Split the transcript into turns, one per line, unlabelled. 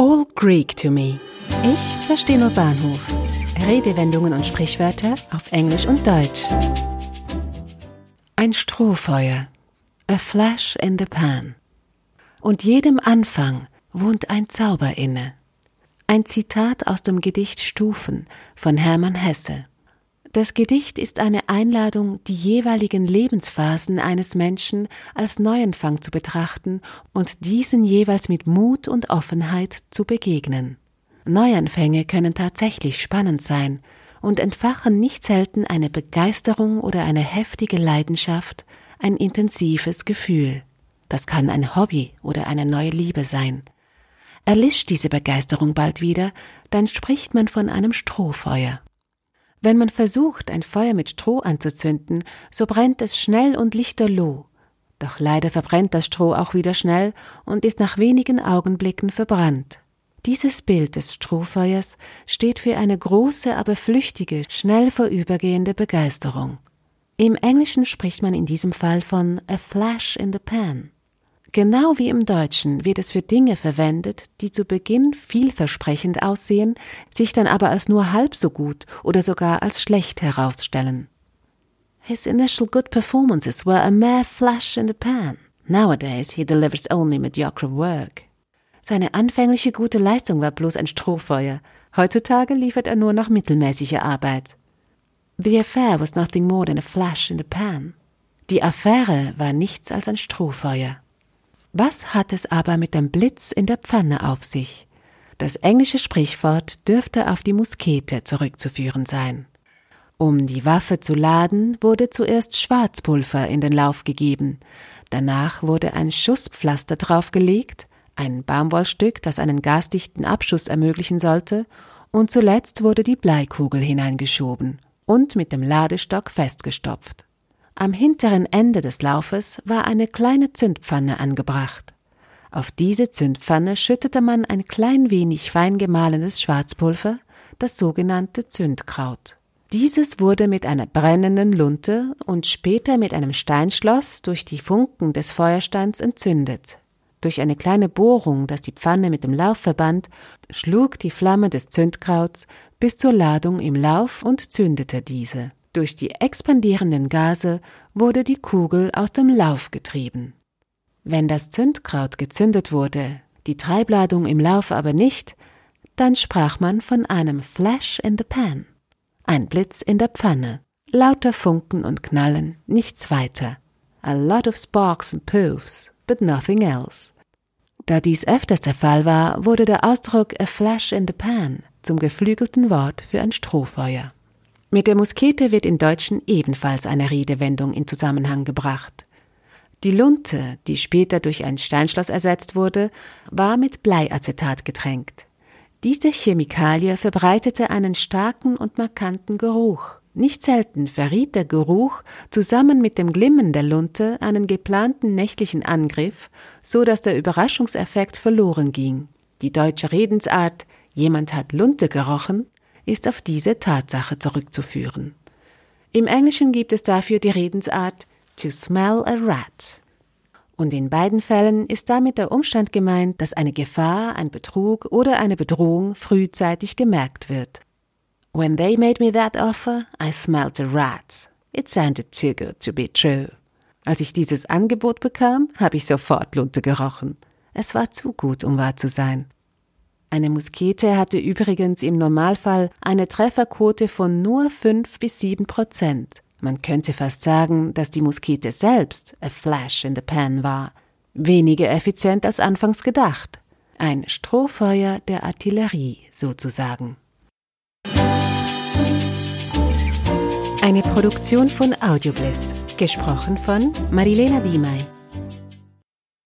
All Greek to me. Ich verstehe nur Bahnhof. Redewendungen und Sprichwörter auf Englisch und Deutsch. Ein Strohfeuer. A flash in the pan. Und jedem Anfang wohnt ein Zauber inne. Ein Zitat aus dem Gedicht Stufen von Hermann Hesse. Das Gedicht ist eine Einladung, die jeweiligen Lebensphasen eines Menschen als Neuanfang zu betrachten und diesen jeweils mit Mut und Offenheit zu begegnen. Neuanfänge können tatsächlich spannend sein und entfachen nicht selten eine Begeisterung oder eine heftige Leidenschaft, ein intensives Gefühl. Das kann ein Hobby oder eine neue Liebe sein. Erlischt diese Begeisterung bald wieder, dann spricht man von einem Strohfeuer. Wenn man versucht, ein Feuer mit Stroh anzuzünden, so brennt es schnell und lichterloh. Doch leider verbrennt das Stroh auch wieder schnell und ist nach wenigen Augenblicken verbrannt. Dieses Bild des Strohfeuers steht für eine große, aber flüchtige, schnell vorübergehende Begeisterung. Im Englischen spricht man in diesem Fall von a flash in the pan. Genau wie im Deutschen wird es für Dinge verwendet, die zu Beginn vielversprechend aussehen, sich dann aber als nur halb so gut oder sogar als schlecht herausstellen. His initial good performances were a mere flash in the pan. Nowadays he delivers only mediocre work. Seine anfängliche gute Leistung war bloß ein Strohfeuer. Heutzutage liefert er nur noch mittelmäßige Arbeit. The affair was nothing more than a flash in the pan. Die Affäre war nichts als ein Strohfeuer. Was hat es aber mit dem Blitz in der Pfanne auf sich? Das englische Sprichwort dürfte auf die Muskete zurückzuführen sein. Um die Waffe zu laden, wurde zuerst Schwarzpulver in den Lauf gegeben, danach wurde ein Schusspflaster draufgelegt, ein Baumwollstück, das einen gasdichten Abschuss ermöglichen sollte, und zuletzt wurde die Bleikugel hineingeschoben und mit dem Ladestock festgestopft. Am hinteren Ende des Laufes war eine kleine Zündpfanne angebracht. Auf diese Zündpfanne schüttete man ein klein wenig fein gemahlenes Schwarzpulver, das sogenannte Zündkraut. Dieses wurde mit einer brennenden Lunte und später mit einem Steinschloss durch die Funken des Feuersteins entzündet. Durch eine kleine Bohrung, das die Pfanne mit dem Lauf verband, schlug die Flamme des Zündkrauts bis zur Ladung im Lauf und zündete diese. Durch die expandierenden Gase wurde die Kugel aus dem Lauf getrieben. Wenn das Zündkraut gezündet wurde, die Treibladung im Lauf aber nicht, dann sprach man von einem Flash in the Pan, ein Blitz in der Pfanne, lauter Funken und Knallen, nichts weiter. A lot of sparks and poofs, but nothing else. Da dies öfters der Fall war, wurde der Ausdruck a flash in the pan zum geflügelten Wort für ein Strohfeuer. Mit der Muskete wird im Deutschen ebenfalls eine Redewendung in Zusammenhang gebracht. Die Lunte, die später durch ein Steinschloss ersetzt wurde, war mit Bleiacetat getränkt. Diese Chemikalie verbreitete einen starken und markanten Geruch. Nicht selten verriet der Geruch zusammen mit dem Glimmen der Lunte einen geplanten nächtlichen Angriff, so dass der Überraschungseffekt verloren ging. Die deutsche Redensart Jemand hat Lunte gerochen ist auf diese Tatsache zurückzuführen. Im Englischen gibt es dafür die Redensart to smell a rat. Und in beiden Fällen ist damit der Umstand gemeint, dass eine Gefahr, ein Betrug oder eine Bedrohung frühzeitig gemerkt wird. When they made me that offer, I smelled a rat. It sounded too good to be true. Als ich dieses Angebot bekam, habe ich sofort Lunte gerochen. Es war zu gut, um wahr zu sein. Eine Muskete hatte übrigens im Normalfall eine Trefferquote von nur fünf bis sieben Prozent. Man könnte fast sagen, dass die Muskete selbst a flash in the pan war. Weniger effizient als anfangs gedacht. Ein Strohfeuer der Artillerie sozusagen. Eine Produktion von Audiobliss. Gesprochen von Marilena Diemey.